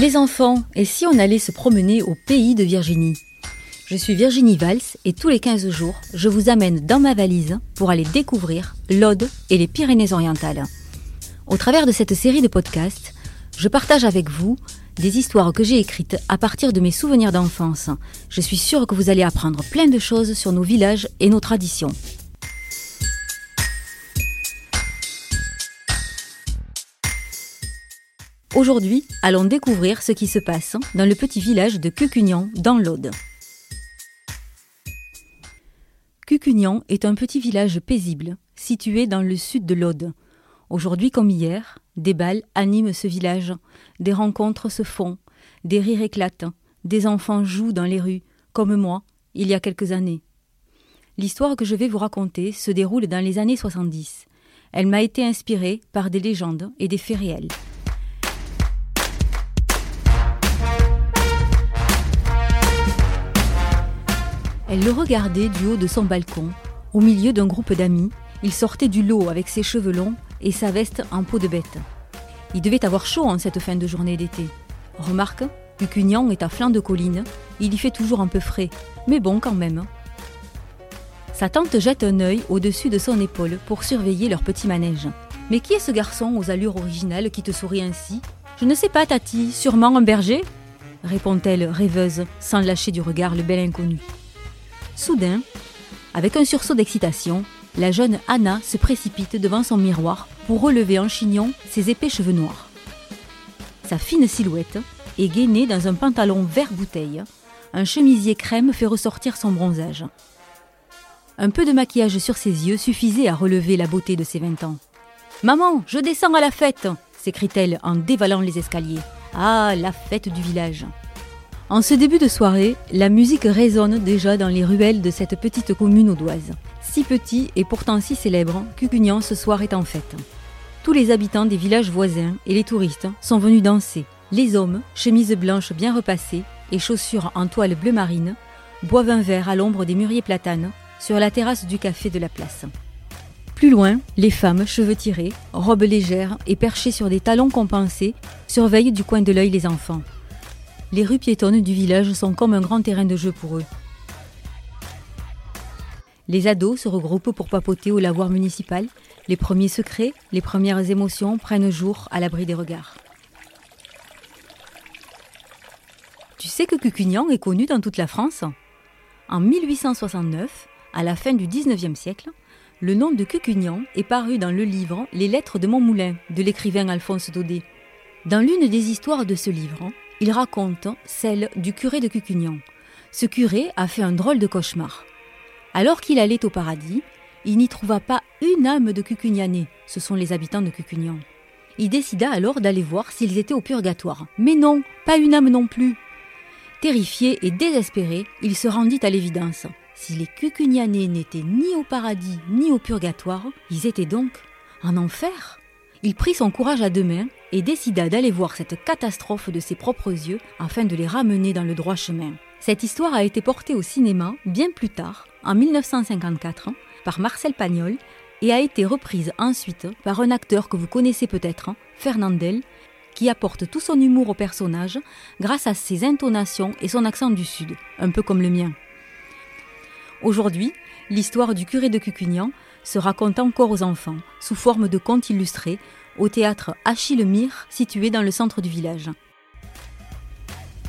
Les enfants, et si on allait se promener au pays de Virginie? Je suis Virginie Valls et tous les 15 jours, je vous amène dans ma valise pour aller découvrir l'Aude et les Pyrénées-Orientales. Au travers de cette série de podcasts, je partage avec vous des histoires que j'ai écrites à partir de mes souvenirs d'enfance. Je suis sûre que vous allez apprendre plein de choses sur nos villages et nos traditions. Aujourd'hui, allons découvrir ce qui se passe dans le petit village de Cucugnan, dans l'Aude. Cucugnan est un petit village paisible, situé dans le sud de l'Aude. Aujourd'hui comme hier, des balles animent ce village, des rencontres se font, des rires éclatent, des enfants jouent dans les rues, comme moi, il y a quelques années. L'histoire que je vais vous raconter se déroule dans les années 70. Elle m'a été inspirée par des légendes et des faits réels. Elle le regardait du haut de son balcon, au milieu d'un groupe d'amis. Il sortait du lot avec ses cheveux longs et sa veste en peau de bête. Il devait avoir chaud en cette fin de journée d'été. Remarque, Cucugnan est à flanc de colline, il y fait toujours un peu frais, mais bon quand même. Sa tante jette un œil au-dessus de son épaule pour surveiller leur petit manège. Mais qui est ce garçon aux allures originales qui te sourit ainsi? Je ne sais pas, Tati, sûrement un berger? répond-elle rêveuse, sans lâcher du regard le bel inconnu. Soudain, avec un sursaut d'excitation, la jeune Anna se précipite devant son miroir pour relever en chignon ses épais cheveux noirs. Sa fine silhouette est gainée dans un pantalon vert bouteille. Un chemisier crème fait ressortir son bronzage. Un peu de maquillage sur ses yeux suffisait à relever la beauté de ses vingt ans. Maman, je descends à la fête s'écrie-t-elle en dévalant les escaliers. Ah, la fête du village en ce début de soirée, la musique résonne déjà dans les ruelles de cette petite commune audoise. Si petit et pourtant si célèbre, Cucugnan ce soir est en fête. Tous les habitants des villages voisins et les touristes sont venus danser. Les hommes, chemises blanches bien repassées et chaussures en toile bleu marine, boivent un verre à l'ombre des mûriers platanes sur la terrasse du café de la place. Plus loin, les femmes, cheveux tirés, robes légères et perchées sur des talons compensés, surveillent du coin de l'œil les enfants les rues piétonnes du village sont comme un grand terrain de jeu pour eux. Les ados se regroupent pour papoter au lavoir municipal. Les premiers secrets, les premières émotions prennent jour à l'abri des regards. Tu sais que Cucugnan est connu dans toute la France? En 1869, à la fin du 19e siècle, le nom de Cucugnan est paru dans le livre Les lettres de Montmoulin de l'écrivain Alphonse Daudet. Dans l'une des histoires de ce livre, il raconte celle du curé de Cucugnan. Ce curé a fait un drôle de cauchemar. Alors qu'il allait au paradis, il n'y trouva pas une âme de Cucugnanais, ce sont les habitants de Cucugnan. Il décida alors d'aller voir s'ils étaient au purgatoire. Mais non, pas une âme non plus. Terrifié et désespéré, il se rendit à l'évidence. Si les Cucugnanais n'étaient ni au paradis ni au purgatoire, ils étaient donc en enfer. Il prit son courage à deux mains et décida d'aller voir cette catastrophe de ses propres yeux afin de les ramener dans le droit chemin. Cette histoire a été portée au cinéma bien plus tard, en 1954, par Marcel Pagnol et a été reprise ensuite par un acteur que vous connaissez peut-être, Fernandel, qui apporte tout son humour au personnage grâce à ses intonations et son accent du Sud, un peu comme le mien. Aujourd'hui, l'histoire du curé de Cucugnan se raconte encore aux enfants, sous forme de contes illustrés, au théâtre Achille Mire, situé dans le centre du village.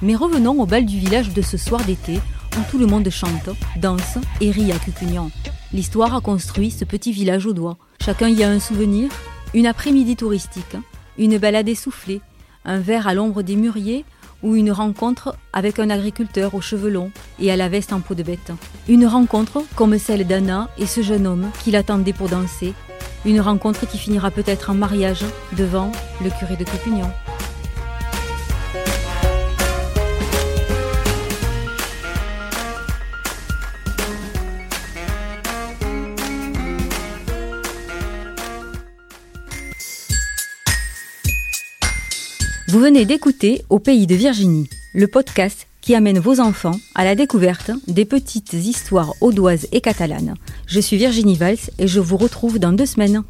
Mais revenons au bal du village de ce soir d'été, où tout le monde chante, danse et rit à Cucugnan. L'histoire a construit ce petit village au doigt. Chacun y a un souvenir, une après-midi touristique, une balade essoufflée, un verre à l'ombre des mûriers ou une rencontre avec un agriculteur aux cheveux longs et à la veste en peau de bête. Une rencontre comme celle d'Anna et ce jeune homme qui l'attendait pour danser. Une rencontre qui finira peut-être en mariage devant le curé de Cucugnan. Vous venez d'écouter Au pays de Virginie, le podcast qui amène vos enfants à la découverte des petites histoires audoises et catalanes. Je suis Virginie Valls et je vous retrouve dans deux semaines.